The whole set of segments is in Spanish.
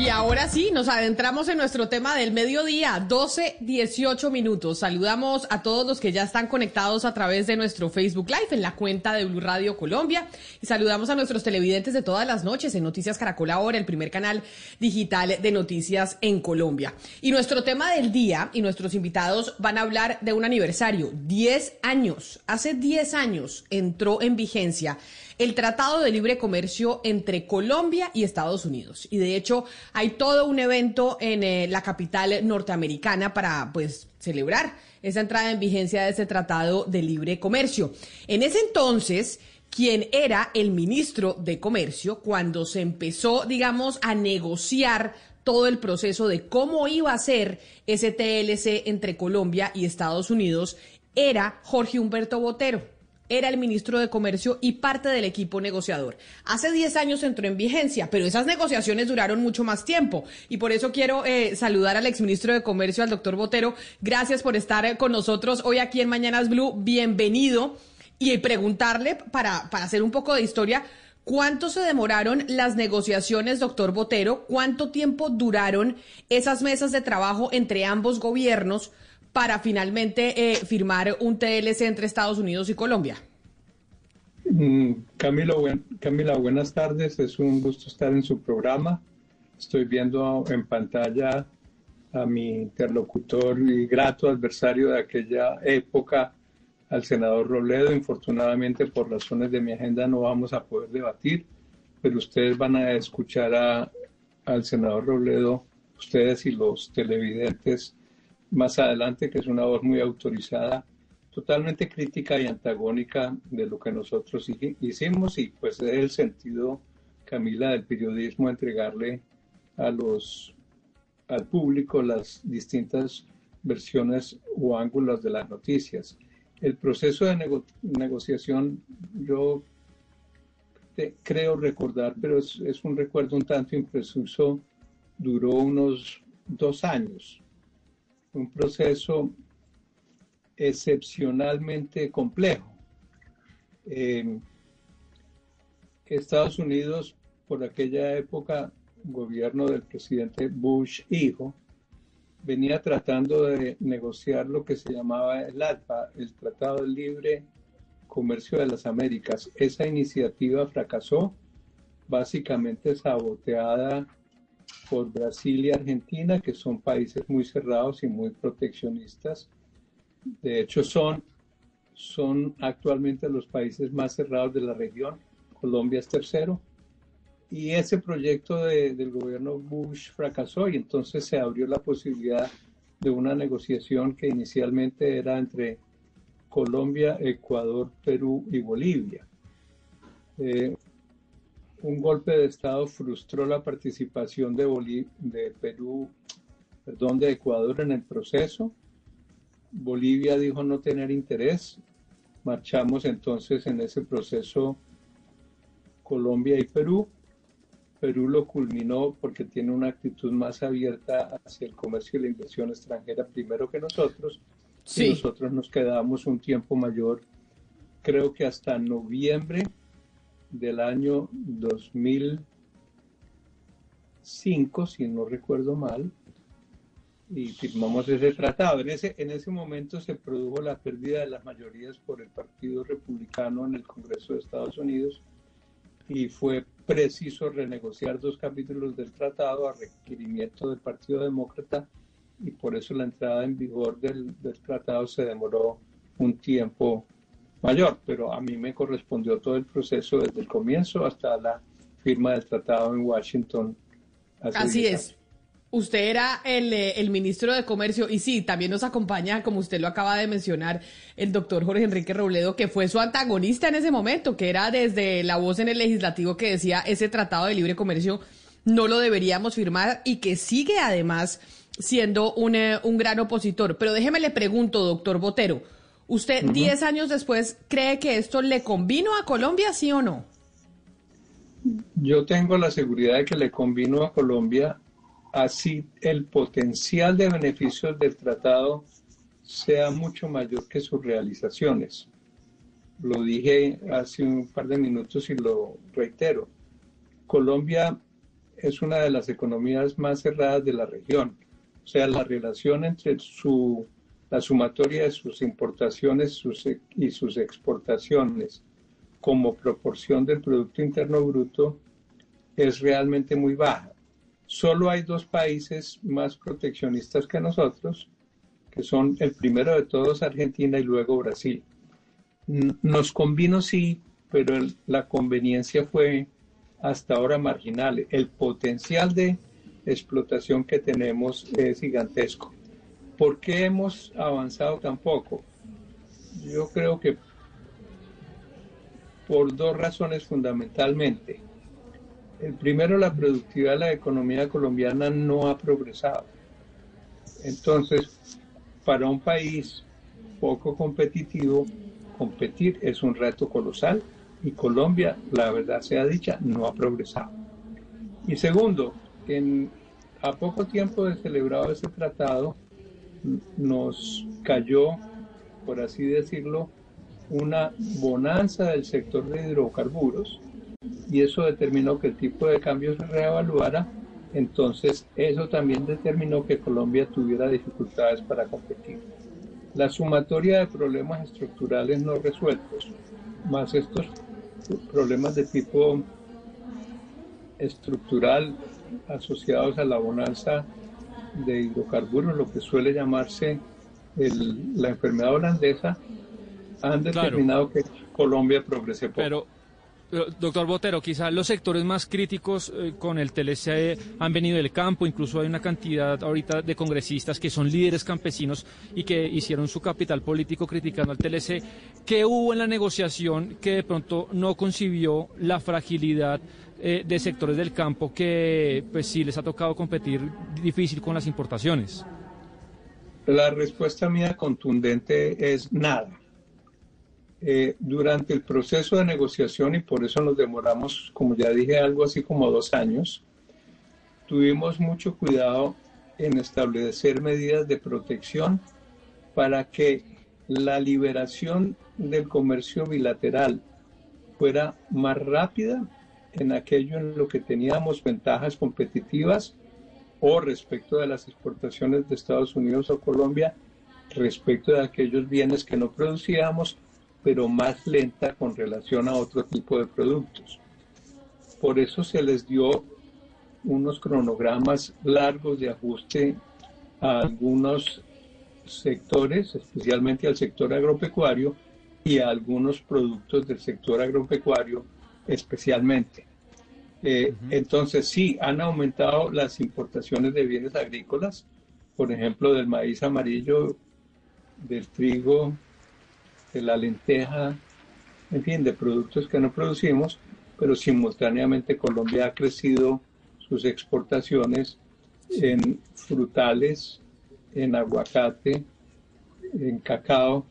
Y ahora sí, nos adentramos en nuestro tema del mediodía, 12, 18 minutos. Saludamos a todos los que ya están conectados a través de nuestro Facebook Live en la cuenta de Blue Radio Colombia. Y saludamos a nuestros televidentes de todas las noches en Noticias Caracol Ahora, el primer canal digital de noticias en Colombia. Y nuestro tema del día y nuestros invitados van a hablar de un aniversario, 10 años. Hace 10 años entró en vigencia el Tratado de Libre Comercio entre Colombia y Estados Unidos. Y de hecho hay todo un evento en eh, la capital norteamericana para pues celebrar esa entrada en vigencia de ese Tratado de Libre Comercio. En ese entonces, quien era el ministro de Comercio cuando se empezó, digamos, a negociar todo el proceso de cómo iba a ser ese TLC entre Colombia y Estados Unidos, era Jorge Humberto Botero era el ministro de Comercio y parte del equipo negociador. Hace 10 años entró en vigencia, pero esas negociaciones duraron mucho más tiempo. Y por eso quiero eh, saludar al exministro de Comercio, al doctor Botero. Gracias por estar eh, con nosotros hoy aquí en Mañanas Blue. Bienvenido. Y preguntarle, para, para hacer un poco de historia, ¿Cuánto se demoraron las negociaciones, doctor Botero? ¿Cuánto tiempo duraron esas mesas de trabajo entre ambos gobiernos para finalmente eh, firmar un TLC entre Estados Unidos y Colombia? Mm, Camilo, Camila, buenas tardes. Es un gusto estar en su programa. Estoy viendo en pantalla a mi interlocutor y grato adversario de aquella época, al senador Robledo. Infortunadamente, por razones de mi agenda, no vamos a poder debatir, pero ustedes van a escuchar al senador Robledo, ustedes y los televidentes, más adelante, que es una voz muy autorizada, totalmente crítica y antagónica de lo que nosotros hicimos y pues es el sentido, Camila, del periodismo, entregarle a los, al público las distintas versiones o ángulos de las noticias. El proceso de negociación, yo creo recordar, pero es, es un recuerdo un tanto impreciso, duró unos dos años un proceso excepcionalmente complejo. Eh, Estados Unidos, por aquella época, gobierno del presidente Bush hijo, venía tratando de negociar lo que se llamaba el ALPA, el Tratado de Libre Comercio de las Américas. Esa iniciativa fracasó, básicamente saboteada por Brasil y Argentina, que son países muy cerrados y muy proteccionistas. De hecho, son, son actualmente los países más cerrados de la región. Colombia es tercero. Y ese proyecto del gobierno Bush fracasó y entonces se abrió la posibilidad de una negociación que inicialmente era entre Colombia, Ecuador, Perú y Bolivia. Eh, un golpe de Estado frustró la participación de, de Perú, perdón, de Ecuador en el proceso. Bolivia dijo no tener interés. Marchamos entonces en ese proceso Colombia y Perú. Perú lo culminó porque tiene una actitud más abierta hacia el comercio y la inversión extranjera primero que nosotros. Sí. Y nosotros nos quedamos un tiempo mayor, creo que hasta noviembre del año 2005, si no recuerdo mal, y firmamos ese tratado. En ese, en ese momento se produjo la pérdida de las mayorías por el Partido Republicano en el Congreso de Estados Unidos y fue preciso renegociar dos capítulos del tratado a requerimiento del Partido Demócrata y por eso la entrada en vigor del, del tratado se demoró un tiempo mayor, pero a mí me correspondió todo el proceso desde el comienzo hasta la firma del tratado en Washington. Así es. Usted era el, eh, el, ministro de Comercio y sí, también nos acompaña, como usted lo acaba de mencionar, el doctor Jorge Enrique Robledo, que fue su antagonista en ese momento, que era desde la voz en el legislativo que decía ese tratado de libre comercio no lo deberíamos firmar y que sigue además siendo un, eh, un gran opositor. Pero déjeme le pregunto, doctor Botero, ¿usted 10 años después cree que esto le convino a Colombia, sí o no? Yo tengo la seguridad de que le convino a Colombia así el potencial de beneficios del tratado sea mucho mayor que sus realizaciones. Lo dije hace un par de minutos y lo reitero. Colombia es una de las economías más cerradas de la región. O sea, la relación entre su, la sumatoria de sus importaciones y sus exportaciones como proporción del Producto Interno Bruto es realmente muy baja. Solo hay dos países más proteccionistas que nosotros, que son el primero de todos Argentina y luego Brasil. Nos convino sí, pero la conveniencia fue hasta ahora marginal. El potencial de explotación que tenemos es gigantesco. ¿Por qué hemos avanzado tan poco? Yo creo que por dos razones fundamentalmente. El primero, la productividad de la economía colombiana no ha progresado. Entonces, para un país poco competitivo, competir es un reto colosal y Colombia, la verdad sea dicha, no ha progresado. Y segundo, en, a poco tiempo de celebrado ese tratado, nos cayó, por así decirlo, una bonanza del sector de hidrocarburos y eso determinó que el tipo de cambio se reevaluara, entonces eso también determinó que Colombia tuviera dificultades para competir. La sumatoria de problemas estructurales no resueltos, más estos problemas de tipo estructural asociados a la bonanza de hidrocarburos, lo que suele llamarse la enfermedad holandesa, han determinado que Colombia progrese poco. Pero, doctor Botero, quizá los sectores más críticos eh, con el TLC han venido del campo, incluso hay una cantidad ahorita de congresistas que son líderes campesinos y que hicieron su capital político criticando al TLC. ¿Qué hubo en la negociación que de pronto no concibió la fragilidad eh, de sectores del campo que pues sí les ha tocado competir difícil con las importaciones? La respuesta mía contundente es nada. Eh, durante el proceso de negociación, y por eso nos demoramos, como ya dije, algo así como dos años, tuvimos mucho cuidado en establecer medidas de protección para que la liberación del comercio bilateral fuera más rápida en aquello en lo que teníamos ventajas competitivas o respecto de las exportaciones de Estados Unidos a Colombia, respecto de aquellos bienes que no producíamos pero más lenta con relación a otro tipo de productos. Por eso se les dio unos cronogramas largos de ajuste a algunos sectores, especialmente al sector agropecuario y a algunos productos del sector agropecuario especialmente. Eh, entonces sí, han aumentado las importaciones de bienes agrícolas, por ejemplo, del maíz amarillo, del trigo, de la lenteja, en fin, de productos que no producimos, pero simultáneamente Colombia ha crecido sus exportaciones en frutales, en aguacate, en cacao.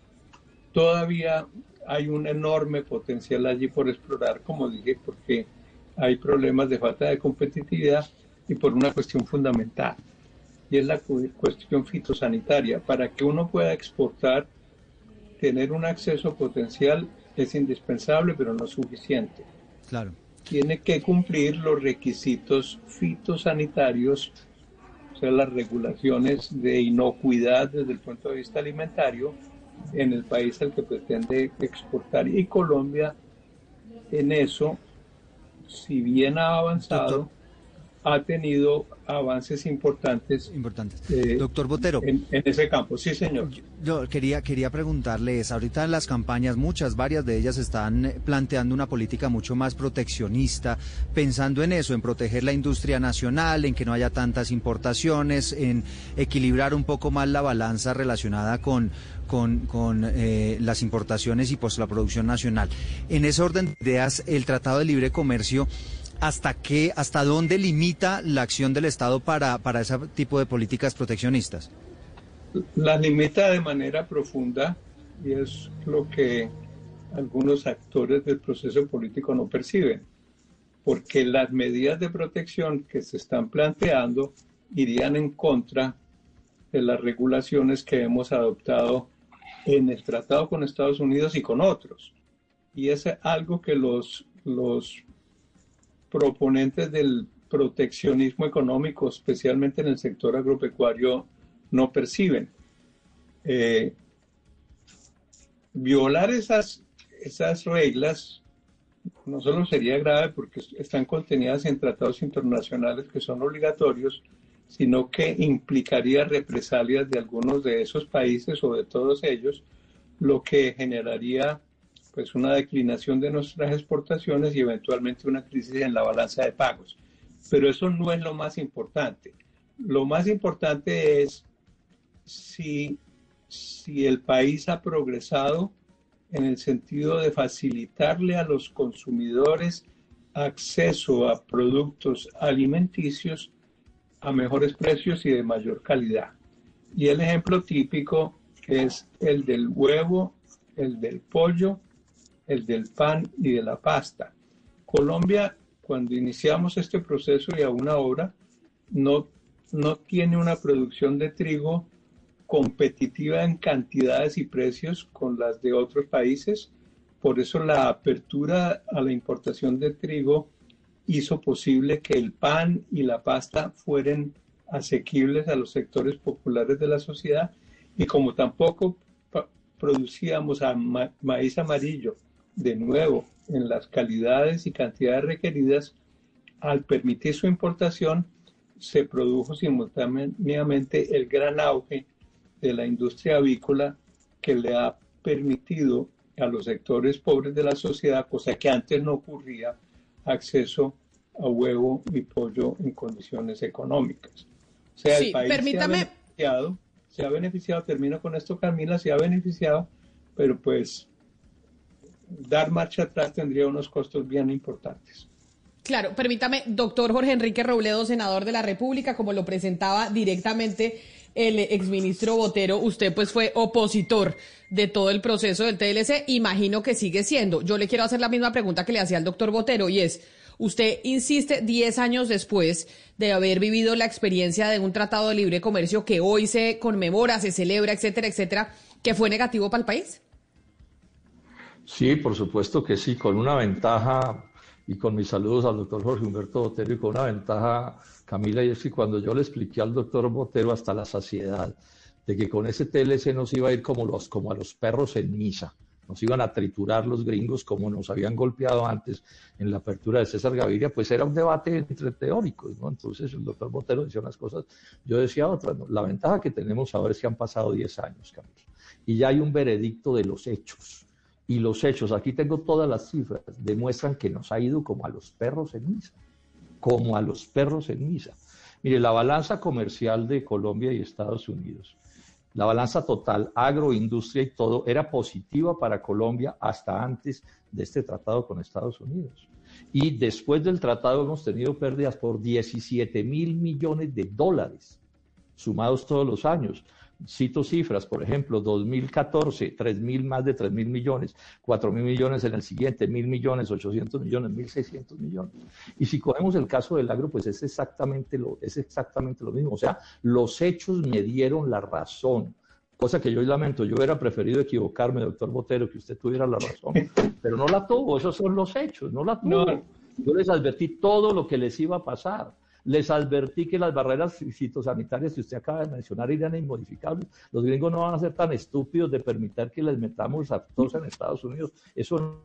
Todavía hay un enorme potencial allí por explorar, como dije, porque hay problemas de falta de competitividad y por una cuestión fundamental, y es la cuestión fitosanitaria. Para que uno pueda exportar tener un acceso potencial es indispensable, pero no suficiente. Claro. Tiene que cumplir los requisitos fitosanitarios, o sea, las regulaciones de inocuidad desde el punto de vista alimentario en el país al que pretende exportar. Y Colombia en eso, si bien ha avanzado, ha tenido avances importantes. Importantes. Eh, Doctor Botero. En, ese campo, sí, señor. Yo, quería, quería preguntarles, ahorita en las campañas, muchas, varias de ellas están eh, planteando una política mucho más proteccionista, pensando en eso, en proteger la industria nacional, en que no haya tantas importaciones, en equilibrar un poco más la balanza relacionada con, con, con eh, las importaciones y pues la producción nacional. En ese orden de ideas, el Tratado de Libre Comercio ¿hasta qué, hasta dónde limita la acción del Estado para, para ese tipo de políticas proteccionistas? La limita de manera profunda y es lo que algunos actores del proceso político no perciben, porque las medidas de protección que se están planteando irían en contra de las regulaciones que hemos adoptado en el tratado con Estados Unidos y con otros. Y es algo que los, los proponentes del proteccionismo económico, especialmente en el sector agropecuario, no perciben. Eh, violar esas, esas reglas no solo sería grave porque están contenidas en tratados internacionales que son obligatorios, sino que implicaría represalias de algunos de esos países o de todos ellos, lo que generaría pues una declinación de nuestras exportaciones y eventualmente una crisis en la balanza de pagos. Pero eso no es lo más importante. Lo más importante es si, si el país ha progresado en el sentido de facilitarle a los consumidores acceso a productos alimenticios a mejores precios y de mayor calidad. Y el ejemplo típico es el del huevo, el del pollo, el del pan y de la pasta. Colombia, cuando iniciamos este proceso y aún ahora, no, no tiene una producción de trigo competitiva en cantidades y precios con las de otros países. Por eso la apertura a la importación de trigo hizo posible que el pan y la pasta fueran asequibles a los sectores populares de la sociedad y como tampoco producíamos maíz amarillo de nuevo en las calidades y cantidades requeridas, al permitir su importación se produjo simultáneamente el gran auge de la industria avícola que le ha permitido a los sectores pobres de la sociedad, cosa que antes no ocurría, acceso a huevo y pollo en condiciones económicas. O sea, el país se ha beneficiado, se ha beneficiado, termino con esto Camila, se ha beneficiado, pero pues dar marcha atrás tendría unos costos bien importantes. Claro, permítame, doctor Jorge Enrique Robledo, senador de la República, como lo presentaba directamente el exministro Botero, usted pues fue opositor de todo el proceso del TLC, imagino que sigue siendo. Yo le quiero hacer la misma pregunta que le hacía al doctor Botero y es, Usted insiste 10 años después de haber vivido la experiencia de un tratado de libre comercio que hoy se conmemora, se celebra, etcétera, etcétera, que fue negativo para el país. Sí, por supuesto que sí, con una ventaja, y con mis saludos al doctor Jorge Humberto Botero, y con una ventaja, Camila, y es que cuando yo le expliqué al doctor Botero hasta la saciedad de que con ese TLC nos iba a ir como, los, como a los perros en misa, nos iban a triturar los gringos como nos habían golpeado antes en la apertura de César Gaviria, pues era un debate entre teóricos, ¿no? Entonces el doctor Botero decía unas cosas, yo decía otras. La ventaja que tenemos ahora es que han pasado 10 años, Camilo, y ya hay un veredicto de los hechos. Y los hechos, aquí tengo todas las cifras, demuestran que nos ha ido como a los perros en misa, como a los perros en misa. Mire, la balanza comercial de Colombia y Estados Unidos la balanza total, agroindustria y todo, era positiva para Colombia hasta antes de este tratado con Estados Unidos. Y después del tratado hemos tenido pérdidas por 17 mil millones de dólares, sumados todos los años. Cito cifras, por ejemplo, 2014, 3 mil, más de 3 mil millones, 4 mil millones en el siguiente, mil millones, 800 millones, 1.600 millones. Y si cogemos el caso del agro, pues es exactamente, lo, es exactamente lo mismo. O sea, los hechos me dieron la razón cosa que yo lamento. Yo hubiera preferido equivocarme, doctor Botero, que usted tuviera la razón, pero no la tuvo, esos son los hechos, no la tuvo. Yo les advertí todo lo que les iba a pasar. Les advertí que las barreras fitosanitarias que usted acaba de mencionar eran inmodificables. Los gringos no van a ser tan estúpidos de permitir que les metamos a todos en Estados Unidos. Eso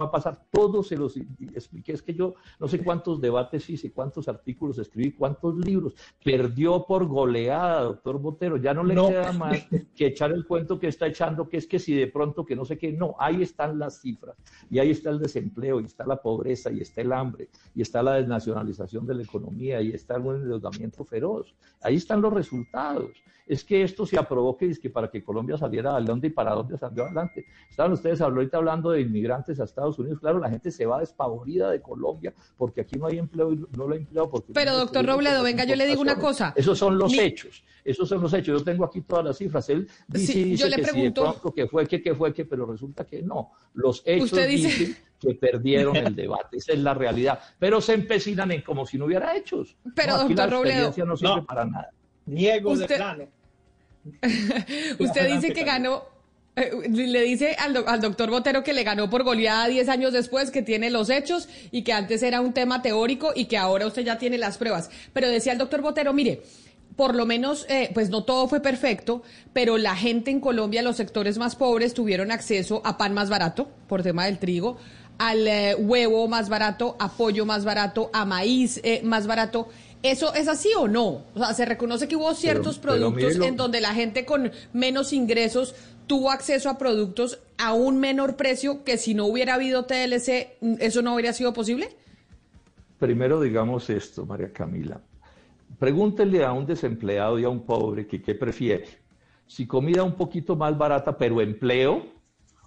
va a pasar, todos se los expliqué, es que yo no sé cuántos debates hice, cuántos artículos escribí, cuántos libros, perdió por goleada, doctor Botero, ya no le queda más que echar el cuento que está echando, que es que si de pronto que no sé qué, no, ahí están las cifras, y ahí está el desempleo, y está la pobreza, y está el hambre, y está la desnacionalización de la economía, y está el endeudamiento feroz, ahí están los resultados. Es que esto se aprobó que, es que para que Colombia saliera adelante y para dónde salió adelante. Estaban ustedes ahorita hablando de inmigrantes a Estados Unidos. Claro, la gente se va despavorida de Colombia porque aquí no hay empleo y no lo hay empleado. Porque Pero, doctor Robledo, venga, yo le digo una cosa. Esos son los hechos. Esos son los hechos. Yo tengo aquí todas las cifras. Él dice, dice yo le que pregunto... sí, que fue, que, que fue, que, pero resulta que no. Los hechos dicen que perdieron el debate. Esa es la realidad. Pero se empecinan en como si no hubiera hechos. Pero, no, doctor Robledo. no sirve para nada. Niego de plano. Usted dice que ganó, eh, le dice al, al, doctor Botero que le ganó por goleada 10 años después, que tiene los hechos y que antes era un tema teórico y que ahora usted ya tiene las pruebas. Pero decía el doctor Botero, mire, por lo menos, eh, pues no todo fue perfecto, pero la gente en Colombia, los sectores más pobres, tuvieron acceso a pan más barato, por tema del trigo, al eh, huevo más barato, a pollo más barato, a maíz eh, más barato. ¿Eso es así o no? O sea, se reconoce que hubo ciertos pero, productos en donde la gente con menos ingresos tuvo acceso a productos a un menor precio que si no hubiera habido TLC, ¿eso no habría sido posible? Primero digamos esto, María Camila. Pregúntele a un desempleado y a un pobre que qué prefiere. Si comida un poquito más barata, pero empleo,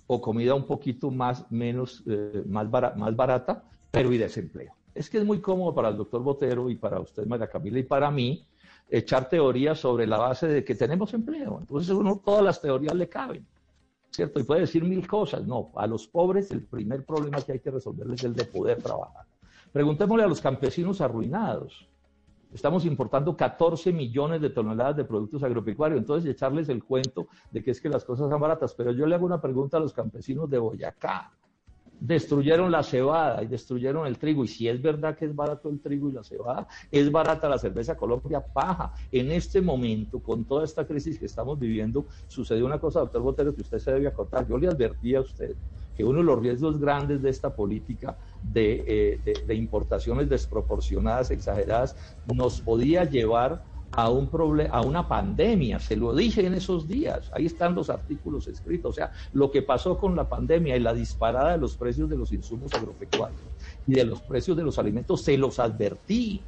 o comida un poquito más, menos, eh, más, bar más barata, pero y desempleo. Es que es muy cómodo para el doctor Botero y para usted, María Camila, y para mí, echar teorías sobre la base de que tenemos empleo. Entonces, uno, todas las teorías le caben, ¿cierto? Y puede decir mil cosas. No, a los pobres el primer problema que hay que resolver es el de poder trabajar. Preguntémosle a los campesinos arruinados. Estamos importando 14 millones de toneladas de productos agropecuarios, entonces echarles el cuento de que es que las cosas son baratas. Pero yo le hago una pregunta a los campesinos de Boyacá destruyeron la cebada y destruyeron el trigo. Y si es verdad que es barato el trigo y la cebada, es barata la cerveza Colombia paja. En este momento, con toda esta crisis que estamos viviendo, sucedió una cosa, doctor Botero, que usted se debe acordar. Yo le advertí a usted que uno de los riesgos grandes de esta política de, eh, de, de importaciones desproporcionadas, exageradas, nos podía llevar a un a una pandemia, se lo dije en esos días, ahí están los artículos escritos, o sea, lo que pasó con la pandemia y la disparada de los precios de los insumos agropecuarios y de los precios de los alimentos, se los advertí,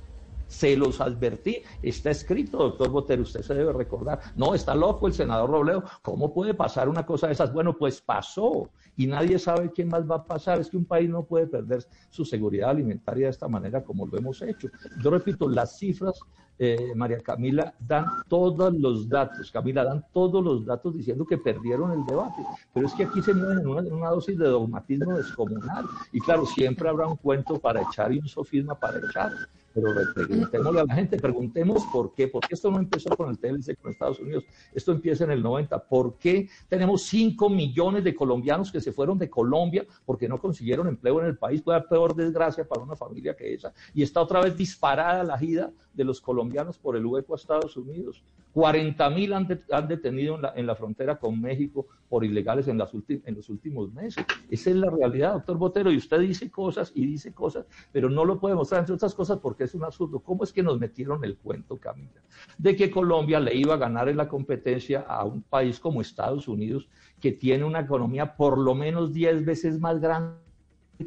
se los advertí, está escrito, doctor Botero, usted se debe recordar, no, está loco el senador Robledo, ¿cómo puede pasar una cosa de esas? Bueno, pues pasó y nadie sabe qué más va a pasar, es que un país no puede perder su seguridad alimentaria de esta manera como lo hemos hecho. Yo repito, las cifras eh, María Camila, dan todos los datos, Camila, dan todos los datos diciendo que perdieron el debate, pero es que aquí se mueven en una, dosis de dogmatismo descomunal, y claro, siempre habrá un cuento para echar y un sofisma para echar, pero preguntémosle a la gente, preguntemos por qué, porque esto no empezó con el TLC con Estados Unidos, esto empieza en el 90, ¿por qué tenemos 5 millones de colombianos que se fueron de Colombia porque no consiguieron empleo en el país? Puede haber peor desgracia para una familia que esa, y está otra vez disparada la gira de los colombianos por el hueco a Estados Unidos. 40 mil han, de, han, detenido en la, en la, frontera con México por ilegales en, las en, los últimos meses. Esa es la realidad, doctor Botero, y usted dice cosas y dice cosas, pero no lo puede mostrar, entre otras cosas, porque es un absurdo. ¿Cómo es que nos metieron el cuento, Camila? De que Colombia le iba a ganar en la competencia a un país como Estados Unidos, que tiene una economía por lo menos 10 veces más grande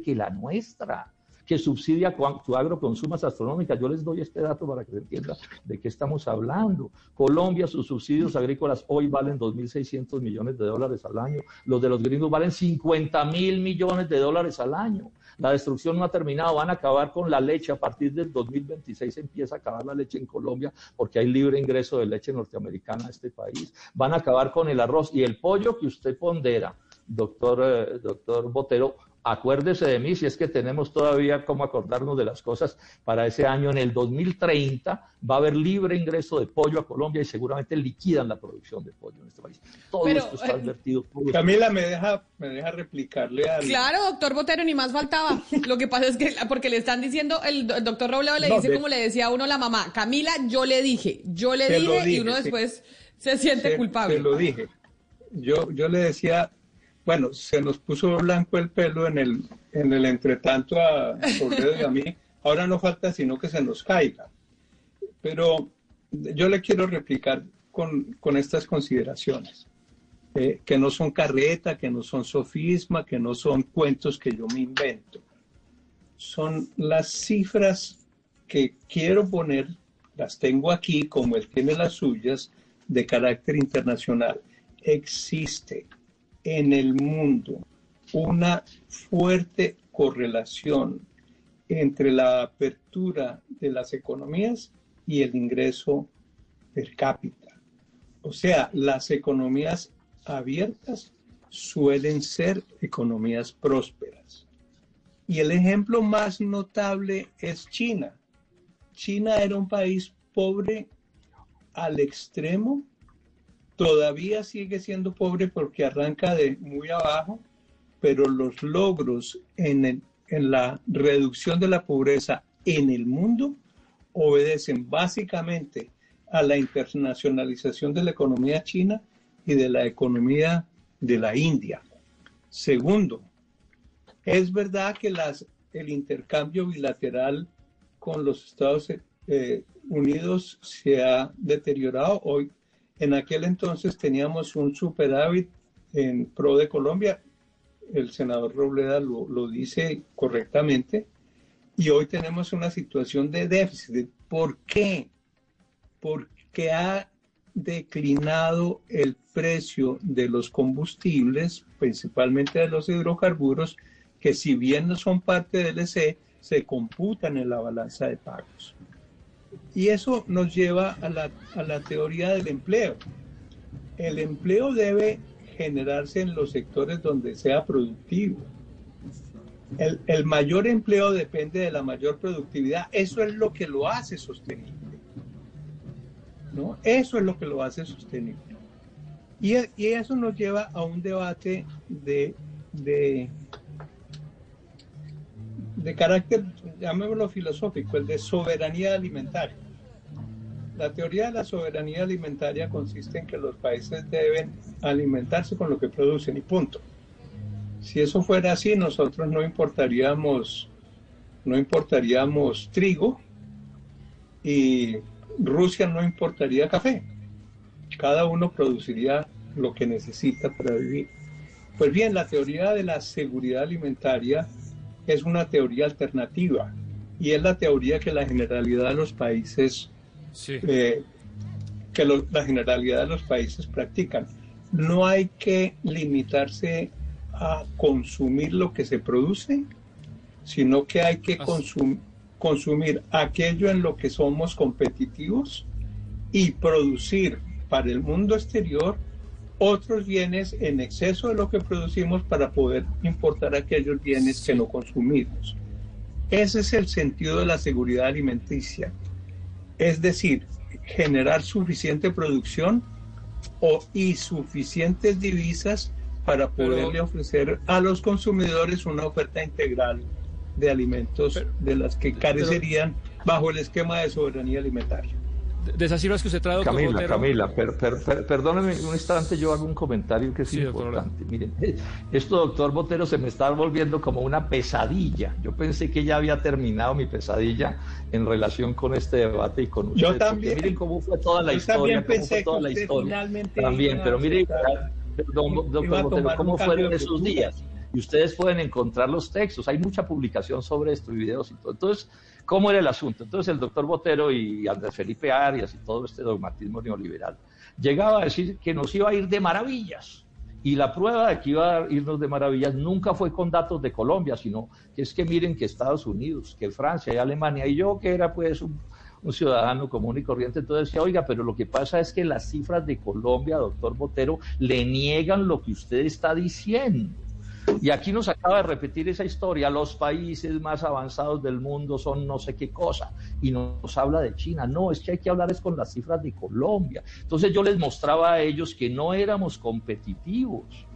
que la nuestra que subsidia su agroconsumas astronómicas. Yo les doy este dato para que se entienda de qué estamos hablando. Colombia, sus subsidios agrícolas hoy valen 2.600 millones de dólares al año. Los de los gringos valen 50 mil millones de dólares al año. La destrucción no ha terminado, van a acabar con la leche. A partir del 2026 empieza a acabar la leche en Colombia porque hay libre ingreso de leche norteamericana a este país. Van a acabar con el arroz y el pollo que usted pondera, doctor, eh, doctor Botero, acuérdese de mí si es que tenemos todavía cómo acordarnos de las cosas para ese año. En el 2030 va a haber libre ingreso de pollo a Colombia y seguramente liquidan la producción de pollo en este país. Todo Pero, esto está advertido. Eh, Camila, me deja, me deja replicarle al... Claro, doctor Botero, ni más faltaba. Lo que pasa es que, porque le están diciendo, el, el doctor Robledo le no, dice de... como le decía a uno la mamá, Camila, yo le dije, yo le dije, dije, y uno después se siente se, culpable. Se lo dije. Yo, yo le decía, bueno, se nos puso blanco el pelo en el, en el entretanto a Robledo y a mí. Ahora no falta sino que se nos caiga. Pero yo le quiero replicar con, con estas consideraciones, eh, que no son carreta, que no son sofisma, que no son cuentos que yo me invento. Son las cifras que quiero poner, las tengo aquí, como él tiene las suyas, de carácter internacional. Existe en el mundo una fuerte correlación entre la apertura de las economías y el ingreso per cápita. O sea, las economías abiertas suelen ser economías prósperas. Y el ejemplo más notable es China. China era un país pobre al extremo, todavía sigue siendo pobre porque arranca de muy abajo, pero los logros en, en la reducción de la pobreza en el mundo obedecen básicamente a la internacionalización de la economía china y de la economía de la India. Segundo, es verdad que las, el intercambio bilateral con los Estados eh, Unidos se ha deteriorado. Hoy, en aquel entonces teníamos un superávit en pro de Colombia. El senador Robleda lo, dice correctamente. Y hoy tenemos una situación de déficit. ¿Por qué? Porque ha declinado el precio de los combustibles, principalmente de los hidrocarburos, que si bien no son parte del EC, se computan en la balanza de pagos. Y eso nos lleva a la, a la teoría del empleo. El empleo debe generarse en los sectores donde sea productivo. El, el, mayor empleo depende de la mayor productividad. Eso es lo que lo hace sostenible. ¿no? Eso es lo que lo hace sostenible. Y, y eso nos lleva a un debate de, de, de carácter, llamémoslo filosófico, el de soberanía alimentaria. La teoría de la soberanía alimentaria consiste en que los países deben alimentarse con lo que producen y punto. Si eso fuera así, nosotros no importaríamos, no importaríamos trigo y Rusia no importaría café. Cada uno produciría lo que necesita para vivir. Pues bien, la teoría de la seguridad alimentaria es una teoría alternativa y es la teoría que la generalidad de los países eh, que la generalidad de los países practican. No hay que limitarse a consumir lo que se produce, sino que hay que consumir aquello en lo que somos competitivos y producir para el mundo exterior otros bienes en exceso de lo que producimos para poder importar aquellos bienes que no consumimos. Ese es el sentido de la seguridad alimenticia. Es decir, generar suficiente producción o, y suficientes divisas para poderle ofrecer a los consumidores una oferta integral de alimentos de las que carecerían bajo el esquema de soberanía alimentaria de esas cifras que usted trae, doctor Camila, Camila, perdóneme un instante, yo hago un comentario que es importante. Miren, esto, doctor Botero, se me está volviendo como una pesadilla. Yo pensé que ya había terminado mi pesadilla en relación con este debate y con ustedes. Yo también. Miren cómo fue toda la historia. También pensé toda la historia. También, pero miren, doctor Botero, ¿cómo fueron esos días? Y ustedes pueden encontrar los textos. Hay mucha publicación sobre esto y videos y todo. Entonces, ¿Cómo era el asunto? Entonces el doctor Botero y Andrés Felipe Arias y todo este dogmatismo neoliberal llegaba a decir que nos iba a ir de maravillas. Y la prueba de que iba a irnos de maravillas nunca fue con datos de Colombia, sino que es que miren que Estados Unidos, que Francia y Alemania, y yo que era pues un, un ciudadano común y corriente, entonces decía, oiga, pero lo que pasa es que las cifras de Colombia, doctor Botero, le niegan lo que usted está diciendo. Y aquí nos acaba de repetir esa historia, los países más avanzados del mundo son no sé qué cosa, y nos habla de China. No, es que hay que hablar con las cifras de Colombia. Entonces yo les mostraba a ellos que no éramos competitivos,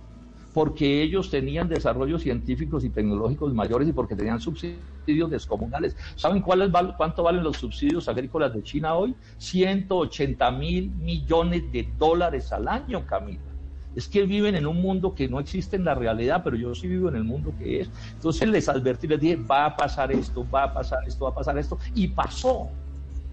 porque ellos tenían desarrollos científicos y tecnológicos mayores y porque tenían subsidios descomunales. ¿Saben cuál cuánto valen los subsidios agrícolas de China hoy? 180 mil millones de dólares al año, Camila es que viven en un mundo que no existe en la realidad, pero yo sí vivo en el mundo que es. Entonces les advertí, les dije, va a pasar esto, va a pasar esto, va a pasar esto, y pasó.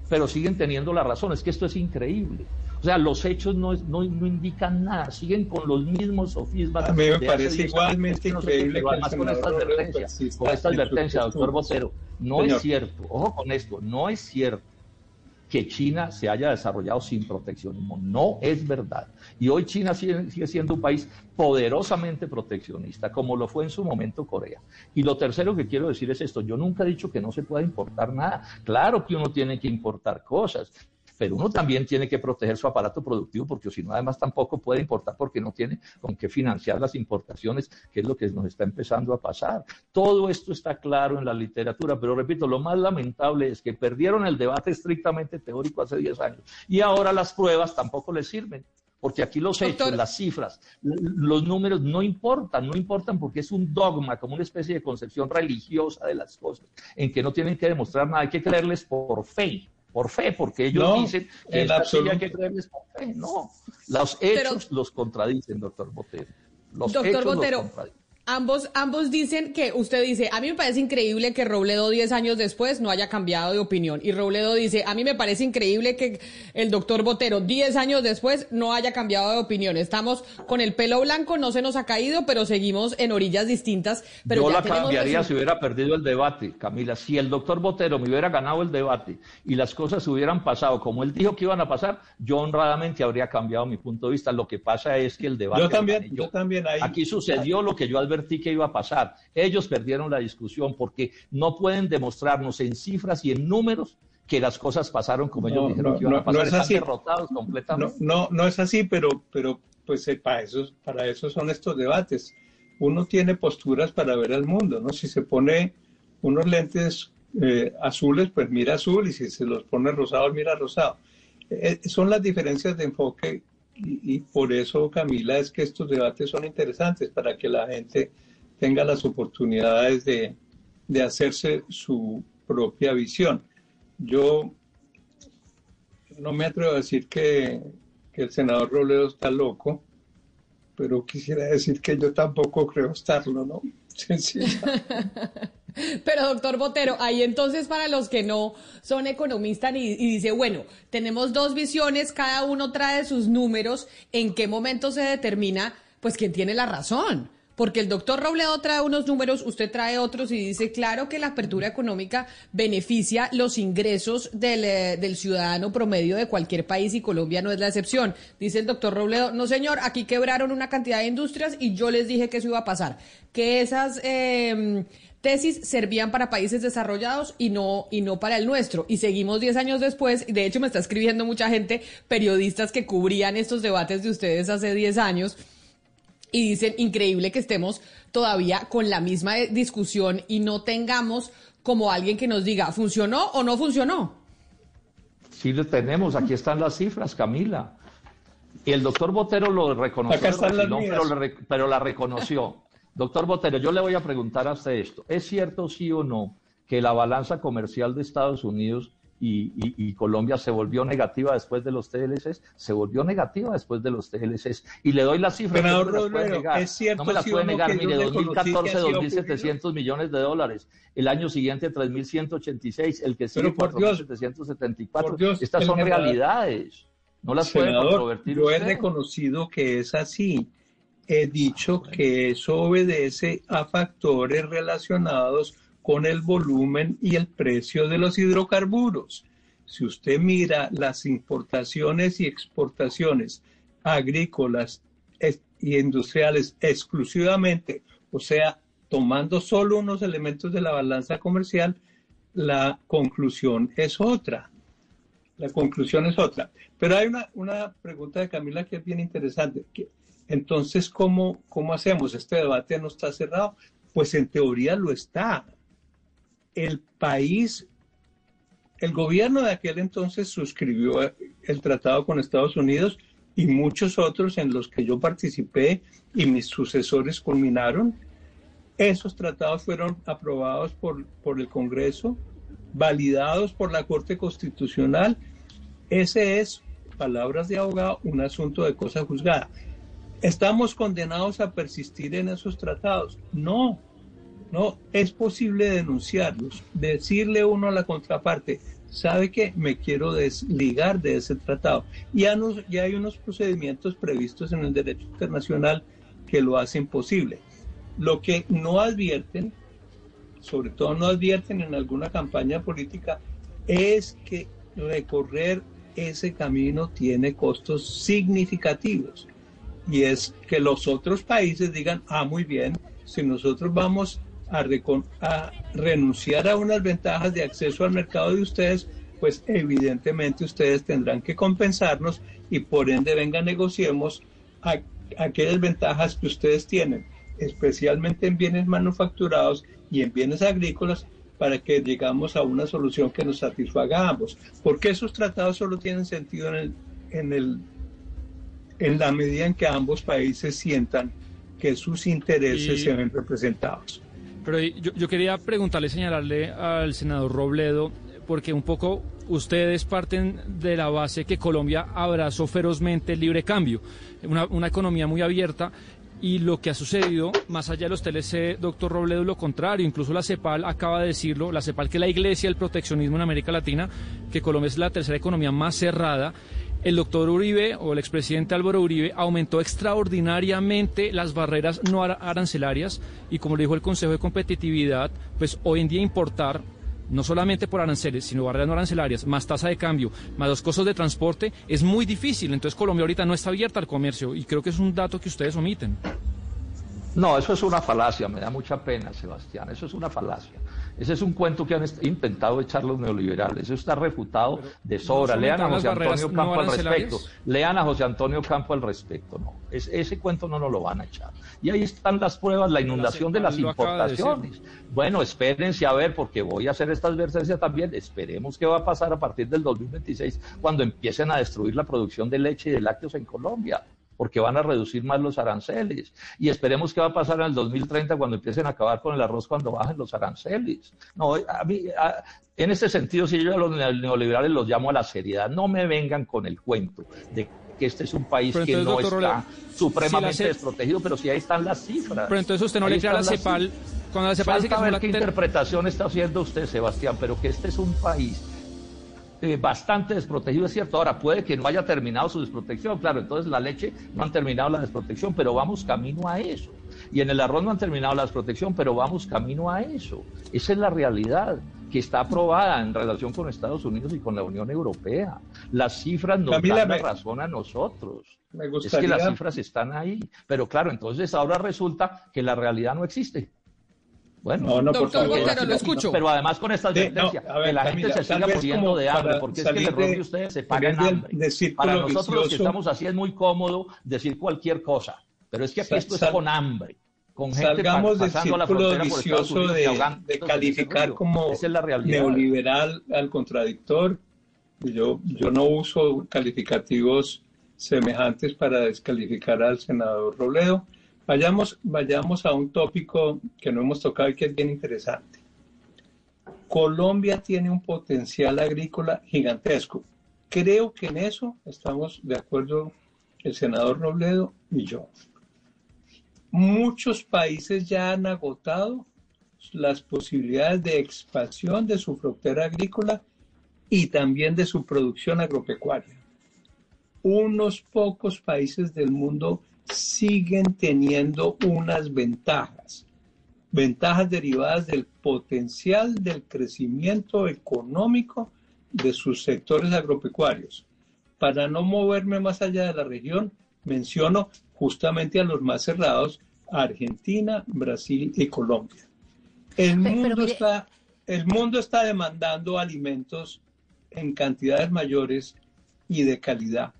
Pero siguen teniendo la razón, es que esto es increíble. O sea, los hechos no, no, indican nada, siguen con los mismos sofismas. A mí me parece igualmente increíble. además con esta advertencia, con esta advertencia, doctor Vocero, no es cierto, ojo con esto, no es cierto que China se haya desarrollado sin proteccionismo. No es verdad. Y hoy China sigue, siendo un país poderosamente proteccionista, como lo fue en su momento Corea. Y lo tercero que quiero decir es esto, yo nunca he dicho que no se pueda importar nada. Claro que uno tiene que importar cosas, pero uno también tiene que proteger su aparato productivo porque si no, además tampoco puede importar porque no tiene con qué financiar las importaciones, que es lo que nos está empezando a pasar. Todo esto está claro en la literatura, pero repito, lo más lamentable es que perdieron el debate estrictamente teórico hace 10 años y ahora las pruebas tampoco les sirven. Porque aquí los hechos, las cifras, los números no importan, no importan porque es un dogma, como una especie de concepción religiosa de las cosas, en que no tienen que demostrar nada, hay que creerles por fe por fe, porque ellos dicen que esta hay que creerles por fe. No, los hechos los contradicen, doctor Botero. Los doctor Botero, Ambos, ambos dicen que usted dice, a mí me parece increíble que Robledo 10 años después no haya cambiado de opinión. Y Robledo dice, a mí me parece increíble que el doctor Botero 10 años después no haya cambiado de opinión. Estamos con el pelo blanco, no se nos ha caído, pero seguimos en orillas distintas. Pero Yo la cambiaría si hubiera perdido el debate, Camila. Si el doctor Botero me hubiera ganado el debate y las cosas hubieran pasado como él dijo que iban a pasar, yo honradamente habría cambiado mi punto de vista. Lo que pasa es que el debate... Yo también, yo, también ahí... Aquí sucedió lo que yo advertí que iba a pasar. Ellos perdieron la discusión porque no pueden demostrarnos en cifras y en números que las cosas pasaron como ellos dijeron que iban a pasar. No es así. derrotados completamente. No, no, es así, pero, pero pues eh, para eso, para eso son estos debates. Uno tiene posturas para ver al mundo, ¿no? Si se pone unos lentes eh, azules, pues mira azul, y si se los pone rosados, mira rosado. Eh, son las diferencias de enfoque y, por eso, Camila, es que estos debates son interesantes para que la gente tenga las oportunidades de, hacerse su propia visión. Yo no me atrevo a decir que, que el senador Robledo está loco, pero quisiera decir que yo tampoco creo estarlo, ¿no? Pero doctor Botero, ahí entonces para los que no son economistas y, dice, bueno, tenemos dos visiones, cada uno trae sus números, ¿en qué momento se determina pues quién tiene la razón? Porque el doctor Robledo trae unos números, usted trae otros y dice, claro que la apertura económica beneficia los ingresos del, eh, del, ciudadano promedio de cualquier país y Colombia no es la excepción. Dice el doctor Robledo, no señor, aquí quebraron una cantidad de industrias y yo les dije que eso iba a pasar. Que esas... Eh, tesis servían para países desarrollados y no, y no para el nuestro. Y seguimos 10 años después, y de hecho me está escribiendo mucha gente, periodistas que cubrían estos debates de ustedes hace 10 años, y dicen, increíble que estemos todavía con la misma discusión y no tengamos como alguien que nos diga, ¿funcionó o no funcionó? Sí lo tenemos, aquí están las cifras, Camila. Y el doctor Botero lo reconoció, pero la reconoció. Doctor Botero, yo le voy a preguntar hasta esto. ¿Es cierto, sí o no, que la balanza comercial de Estados Unidos y, Colombia se volvió negativa después de los TLCs? Se volvió negativa después de los TLCs. Y le doy la cifra. no me las puede negar. Es cierto, no me las puede negar. Mire, 2014, 2.700 millones de dólares. El año siguiente, 3.186. El que sigue, 4.774. Estas son realidades. No las puede controvertir. Yo he reconocido que es así he dicho que eso obedece a factores relacionados con el volumen y el precio de los hidrocarburos. Si usted mira las importaciones y exportaciones agrícolas y industriales exclusivamente, o sea, tomando solo unos elementos de la balanza comercial, la conclusión es otra. La conclusión es otra. Pero hay una, una pregunta de Camila que es bien interesante. Entonces, ¿cómo, ¿cómo hacemos? ¿Este debate no está cerrado? Pues en teoría lo está. El país, el gobierno de aquel entonces suscribió el tratado con Estados Unidos y muchos otros en los que yo participé y mis sucesores culminaron. Esos tratados fueron aprobados por, por el Congreso, validados por la Corte Constitucional. Ese es, palabras de abogado, un asunto de cosa juzgada. ¿Estamos condenados a persistir en esos tratados? No, no, es posible denunciarlos, decirle uno a la contraparte, sabe que me quiero desligar de ese tratado. Ya, ya hay unos procedimientos previstos en el derecho internacional que lo hacen posible. Lo que no advierten, sobre todo no advierten en alguna campaña política, es que recorrer ese camino tiene costos significativos. Y es que los otros países digan, ah, muy bien, si nosotros vamos a, a renunciar a unas ventajas de acceso al mercado de ustedes, pues evidentemente ustedes tendrán que compensarnos y por ende venga negociemos aquellas ventajas que ustedes tienen, especialmente en bienes manufacturados y en bienes agrícolas, para que llegamos a una solución que nos satisfaga a ambos. Porque esos tratados solo tienen sentido en el en la medida en que ambos países sientan que sus intereses se ven representados. Pero yo, yo, quería preguntarle, señalarle al senador Robledo, porque un poco ustedes parten de la base que Colombia abrazó ferozmente el libre cambio, una, una economía muy abierta y lo que ha sucedido, más allá de los TLC, doctor Robledo, lo contrario. Incluso la CEPAL acaba de decirlo, la CEPAL, que es la iglesia del proteccionismo en América Latina, que Colombia es la tercera economía más cerrada. El doctor Uribe o el expresidente Álvaro Uribe aumentó extraordinariamente las barreras no arancelarias y como le dijo el Consejo de Competitividad, pues hoy en día importar no solamente por aranceles, sino barreras no arancelarias, más tasa de cambio, más los costos de transporte, es muy difícil. Entonces Colombia ahorita no está abierta al comercio y creo que es un dato que ustedes omiten. No, eso es una falacia, me da mucha pena, Sebastián, eso es una falacia. Ese es un cuento que han intentado echar los neoliberales. Eso está refutado de sobra. Lean a José Antonio Campo al respecto. Lean a José Antonio Campo al respecto. No, ese cuento no nos lo van a echar. Y ahí están las pruebas, la inundación de las importaciones. bueno, espérense a ver, porque voy a hacer esta advertencia también. Esperemos qué va a pasar a partir del 2026, cuando empiecen a destruir la producción de leche y de lácteos en Colombia porque van a reducir más los aranceles. Y esperemos qué va a pasar en el 2030 cuando empiecen a acabar con el arroz cuando bajen los aranceles. No, a mí, en ese sentido, si yo a los neoliberales los llamo a la seriedad, no me vengan con el cuento de que este es un país que no está supremamente desprotegido, pero sí ahí están las cifras. Pero entonces usted no le cree a la CEPAL, cuando la CEPAL dice que es qué interpretación está haciendo usted, Sebastián, pero que este es un país eh, bastante desprotegido, es cierto. Ahora, puede que no haya terminado su desprotección, claro, entonces la leche no han terminado la desprotección, pero vamos camino a eso. Y en el arroz no han terminado la desprotección, pero vamos camino a eso. Esa es la realidad que está aprobada en relación con Estados Unidos y con la Unión Europea. Las cifras nos dan la razón a nosotros. Es que las cifras están ahí. Pero claro, entonces ahora resulta que la realidad no existe. Bueno, doctor Botero, lo escucho. Pero además con esta advertencia, que la gente se siga muriendo de hambre, porque es que el error de, ustedes se pagan hambre. para nosotros los que estamos así es muy cómodo decir cualquier cosa, pero es que aquí esto es con hambre. Con gente salgamos del círculo vicioso de, de calificar como neoliberal al contradictor. Yo, yo no uso calificativos semejantes para descalificar al senador Robledo Vayamos, vayamos a un tópico que no hemos tocado y que es bien interesante. Colombia tiene un potencial agrícola gigantesco. Creo que en eso estamos de acuerdo el senador Robledo y yo. Muchos países ya han agotado las posibilidades de expansión de su frontera agrícola y también de su producción agropecuaria. Unos pocos países del mundo siguen teniendo unas ventajas, ventajas derivadas del potencial del crecimiento económico de sus sectores agropecuarios. Para no moverme más allá de la región, menciono justamente a los más cerrados, Argentina, Brasil y Colombia. El mundo, está, el mundo está demandando alimentos en cantidades mayores y de calidad.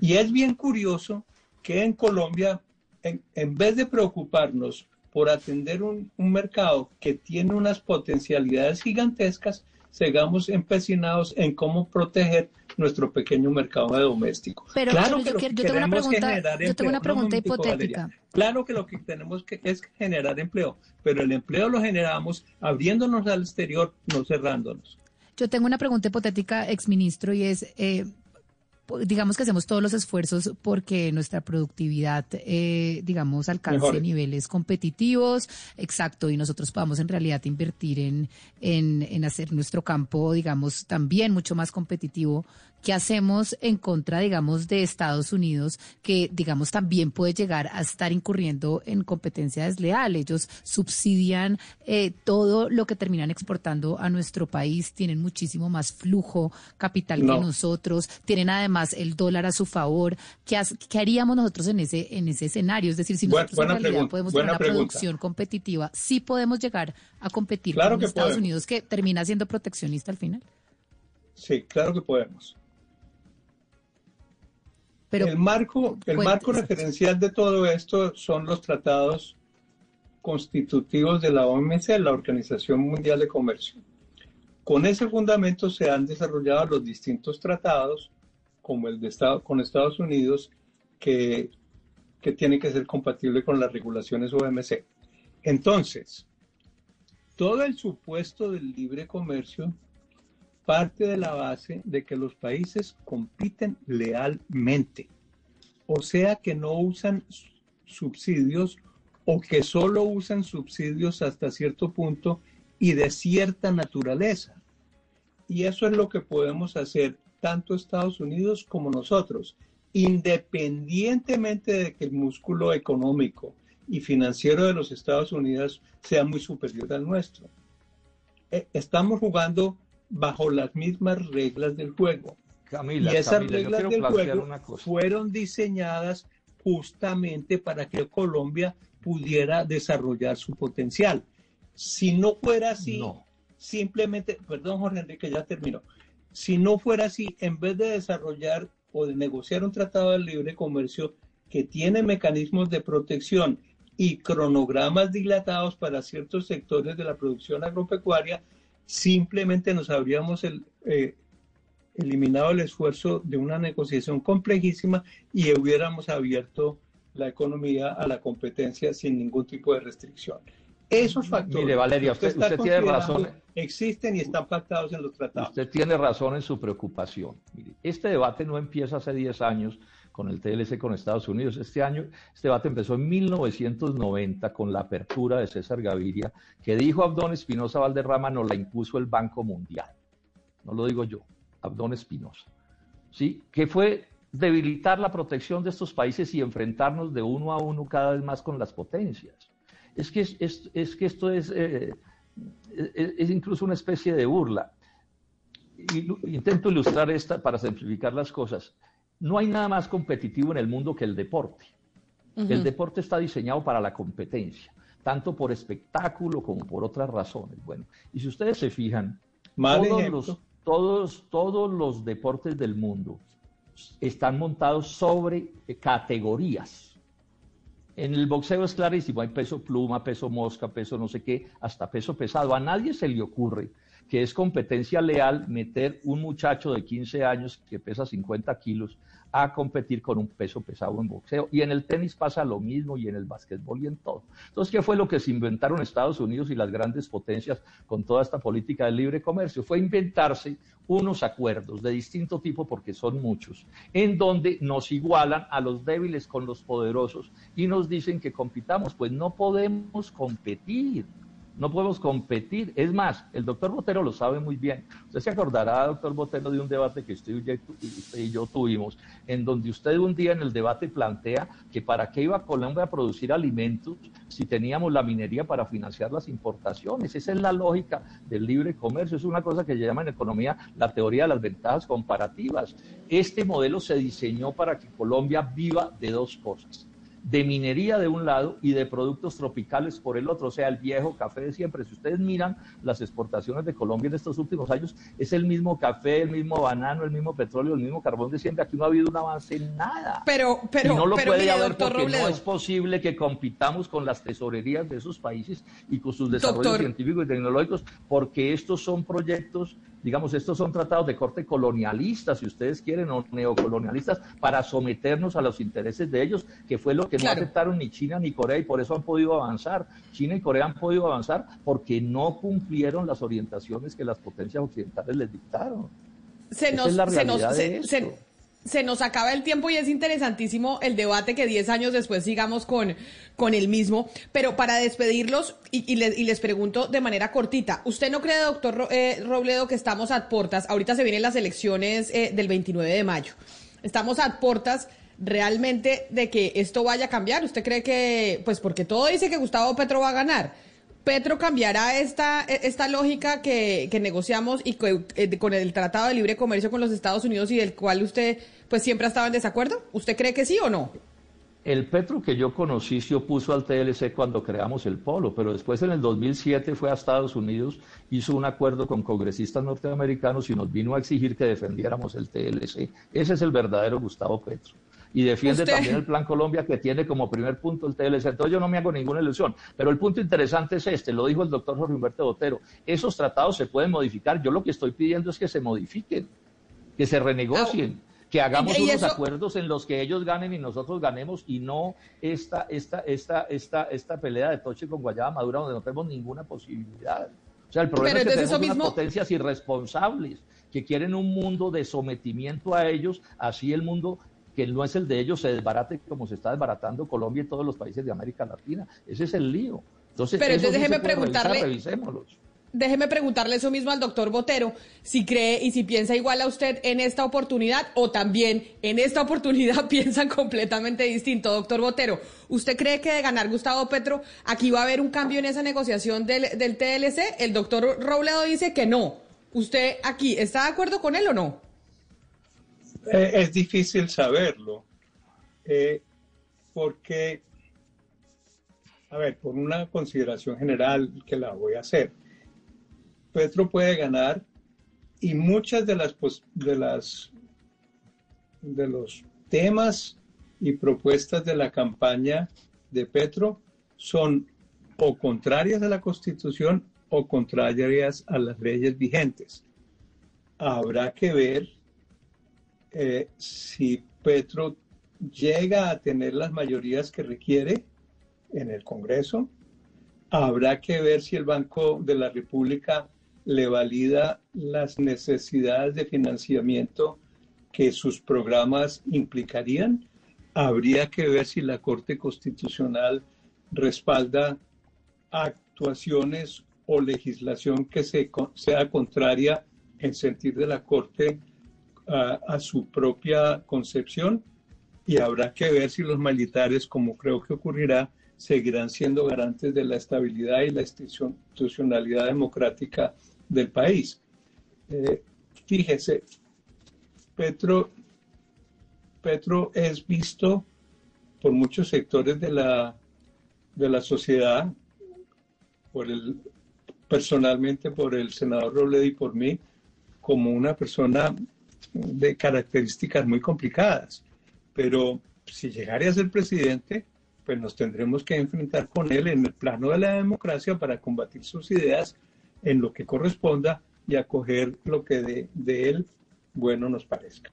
Y es bien curioso que en Colombia, en, vez de preocuparnos por atender un, mercado que tiene unas potencialidades gigantescas, sigamos empecinados en cómo proteger nuestro pequeño mercado doméstico. Pero, claro que yo, tengo una pregunta, yo tengo una pregunta hipotética. Claro que lo que tenemos que es generar empleo, pero el empleo lo generamos abriéndonos al exterior, no cerrándonos. Yo tengo una pregunta hipotética, exministro, y es, eh, digamos que hacemos todos los esfuerzos porque nuestra productividad, eh, digamos, alcance niveles competitivos, exacto, y nosotros podamos en realidad invertir en, en, en hacer nuestro campo, digamos, también mucho más competitivo ¿qué hacemos en contra, digamos, de Estados Unidos, que, digamos, también puede llegar a estar incurriendo en competencia desleal? Ellos subsidian eh, todo lo que terminan exportando a nuestro país, tienen muchísimo más flujo capital que nosotros, tienen además el dólar a su favor. ¿Qué, qué haríamos nosotros en ese, en ese escenario? Es decir, si nosotros en realidad podemos tener una producción competitiva, sí podemos llegar a competir con Estados Unidos, que termina siendo proteccionista al final. Sí, claro que podemos. Pero, el marco, el marco referencial de todo esto son los tratados constitutivos de la OMC, la Organización Mundial de Comercio. Con ese fundamento se han desarrollado los distintos tratados, como el de Estado, con Estados Unidos, que, que tiene que ser compatible con las regulaciones OMC. Entonces, todo el supuesto del libre comercio parte de la base de que los países compiten lealmente, o sea que no usan subsidios o que solo usan subsidios hasta cierto punto y de cierta naturaleza. Y eso es lo que podemos hacer tanto Estados Unidos como nosotros, independientemente de que el músculo económico y financiero de los Estados Unidos sea muy superior al nuestro. Eh, estamos jugando bajo las mismas reglas del juego. y esas reglas del juego fueron diseñadas justamente para que Colombia pudiera desarrollar su potencial. Si no fuera así, simplemente, perdón Jorge Enrique, ya terminó. Si no fuera así, en vez de desarrollar o de negociar un tratado de libre comercio que tiene mecanismos de protección y cronogramas dilatados para ciertos sectores de la producción agropecuaria, simplemente nos habríamos eh, eliminado el esfuerzo de una negociación complejísima y hubiéramos abierto la economía a la competencia sin ningún tipo de restricción. Esos factores Mire, Valeria, usted, tiene razón. Existen y están pactados en los tratados. Usted tiene razón en su preocupación. este debate no empieza hace 10 años con el TLC con Estados Unidos. Este año, este debate empezó en 1990 con la apertura de César Gaviria, que dijo Abdón Espinosa Valderrama, nos la impuso el Banco Mundial. No lo digo yo, Abdón Espinosa. ¿Sí? Que fue debilitar la protección de estos países y enfrentarnos de uno a uno cada vez más con las potencias. Es que, es, que esto es, eh, es, incluso una especie de burla. intento ilustrar esta para simplificar las cosas. No hay nada más competitivo en el mundo que el deporte. El deporte está diseñado para la competencia, tanto por espectáculo como por otras razones. Bueno, y si ustedes se fijan, todos los, todos, todos los deportes del mundo están montados sobre categorías. En el boxeo es clarísimo, hay peso pluma, peso mosca, peso no sé qué, hasta peso pesado. A nadie se le ocurre que es competencia leal meter un muchacho de 15 años que pesa 50 kilos a competir con un peso pesado en boxeo. Y en el tenis pasa lo mismo y en el básquetbol y en todo. Entonces, ¿qué fue lo que se inventaron Estados Unidos y las grandes potencias con toda esta política de libre comercio? Fue inventarse unos acuerdos de distinto tipo, porque son muchos, en donde nos igualan a los débiles con los poderosos y nos dicen que compitamos. Pues no podemos competir no podemos competir. Es más, el doctor Botero lo sabe muy bien. Usted se acordará, doctor Botero, de un debate que usted y yo tuvimos, en donde usted un día en el debate plantea que para qué iba Colombia a producir alimentos si teníamos la minería para financiar las importaciones. Esa es la lógica del libre comercio. Es una cosa que se llama en economía la teoría de las ventajas comparativas. Este modelo se diseñó para que Colombia viva de dos cosas de minería de un lado y de productos tropicales por el otro, o sea, el viejo café de siempre. Si ustedes miran las exportaciones de Colombia en estos últimos años, es el mismo café, el mismo banano, el mismo petróleo, el mismo carbón de siempre. Aquí no ha habido un avance en nada. Pero, pero, y no lo pero puede haber porque no es posible que compitamos con las tesorerías de esos países y con sus desarrollos científicos y tecnológicos, porque estos son proyectos digamos, estos son tratados de corte colonialista, si ustedes quieren, o neocolonialistas, para someternos a los intereses de ellos, que fue lo que no aceptaron ni China ni Corea y por eso han podido avanzar. China y Corea han podido avanzar porque no cumplieron las orientaciones que las potencias occidentales les dictaron. Se nos, se nos, se nos acaba el tiempo y es interesantísimo el debate que 10 años después sigamos con, con el mismo. Pero para despedirlos, y, les, pregunto de manera cortita, ¿usted no cree, doctor eh, Robledo, que estamos a portas? Ahorita se vienen las elecciones eh, del 29 de mayo. Estamos a portas realmente de que esto vaya a cambiar. ¿Usted cree que, pues porque todo dice que Gustavo Petro va a ganar? Petro cambiará esta, esta lógica que, negociamos y eh, con el Tratado de Libre Comercio con los Estados Unidos y del cual usted pues siempre ha estado en desacuerdo. ¿Usted cree que sí o no? El Petro que yo conocí se opuso al TLC cuando creamos el polo, pero después en el 2007 fue a Estados Unidos, hizo un acuerdo con congresistas norteamericanos y nos vino a exigir que defendiéramos el TLC. Ese es el verdadero Gustavo Petro y defiende también el Plan Colombia que tiene como primer punto el TLC. Entonces yo no me hago ninguna ilusión. Pero el punto interesante es este, lo dijo el doctor Jorge Humberto Botero, esos tratados se pueden modificar. Yo lo que estoy pidiendo es que se modifiquen, que se renegocien. que hagamos unos acuerdos en los que ellos ganen y nosotros ganemos y no esta, esta, esta, esta, esta pelea de Toche con Guayaba Madura donde no tenemos ninguna posibilidad. O sea, el problema es que tenemos unas potencias irresponsables que quieren un mundo de sometimiento a ellos, así el mundo que no es el de ellos se desbarate como se está desbaratando Colombia y todos los países de América Latina. Ese es el lío. Entonces, Pero entonces déjeme preguntarle, déjeme preguntarle eso mismo al doctor Botero, si cree y si piensa igual a usted en esta oportunidad o también en esta oportunidad piensan completamente distinto. Doctor Botero, ¿usted cree que de ganar Gustavo Petro aquí va a haber un cambio en esa negociación del, del TLC? El doctor Robledo dice que no. ¿Usted aquí está de acuerdo con él o no? Eh, es difícil saberlo, eh, porque, a ver, por una consideración general que la voy a hacer, Petro puede ganar y muchas de las, de las de los temas y propuestas de la campaña de Petro son o contrarias a la Constitución o contrarias a las leyes vigentes. Habrá que ver eh, si Petro llega a tener las mayorías que requiere en el Congreso, habrá que ver si el Banco de la República le valida las necesidades de financiamiento que sus programas implicarían. Habría que ver si la Corte Constitucional respalda actuaciones o legislación que sea contraria en sentido de la Corte a, su propia concepción y habrá que ver si los militares, como creo que ocurrirá, seguirán siendo garantes de la estabilidad y la institucionalidad democrática del país. Eh, fíjese, Petro, Petro es visto por muchos sectores de la, de la sociedad, por el, personalmente por el senador Robledo y por mí, como una persona de características muy complicadas. Pero si llegara a ser presidente, pues nos tendremos que enfrentar con él en el plano de la democracia para combatir sus ideas en lo que corresponda y acoger lo que de, de él bueno nos parezca.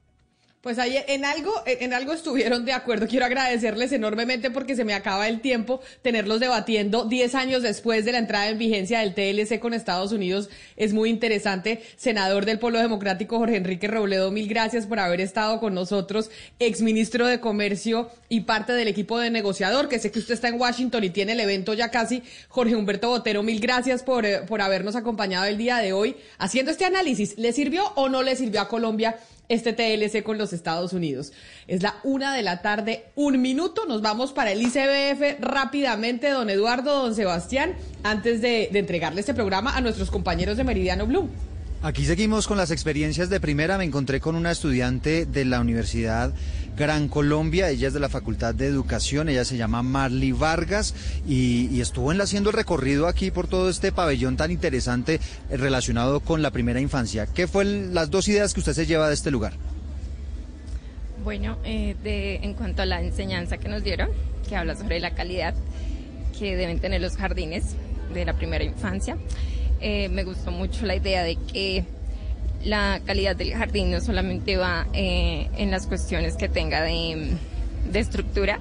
Pues ahí en algo, en algo estuvieron de acuerdo. Quiero agradecerles enormemente porque se me acaba el tiempo tenerlos debatiendo 10 años después de la entrada en vigencia del TLC con Estados Unidos. Es muy interesante. Senador del Polo Democrático Jorge Enrique Robledo, mil gracias por haber estado con nosotros. Exministro de Comercio y parte del equipo de negociador, que sé que usted está en Washington y tiene el evento ya casi. Jorge Humberto Botero, mil gracias por, eh, por habernos acompañado el día de hoy haciendo este análisis. ¿Le sirvió o no le sirvió a Colombia? Este TLC con los Estados Unidos. Es la una de la tarde, un minuto. Nos vamos para el ICBF rápidamente, don Eduardo, don Sebastián, antes de, de entregarle este programa a nuestros compañeros de Meridiano Blue. Aquí seguimos con las experiencias de primera. Me encontré con una estudiante de la Universidad Gran Colombia. Ella es de la Facultad de Educación. Ella se llama Marley Vargas y, estuvo en haciendo el recorrido aquí por todo este pabellón tan interesante eh, relacionado con la primera infancia. ¿Qué fue las dos ideas que usted se lleva de este lugar? Bueno, eh, de, en cuanto a la enseñanza que nos dieron, que habla sobre la calidad que deben tener los jardines de la primera infancia. Eh, me gustó mucho la idea de que la calidad del jardín no solamente va eh, en las cuestiones que tenga de, estructura,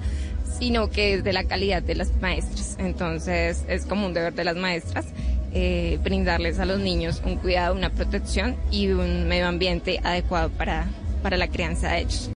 sino que es de la calidad de las maestras. Entonces es como un deber de las maestras eh, brindarles a los niños un cuidado, una protección y un medio ambiente adecuado para, para la crianza de ellos.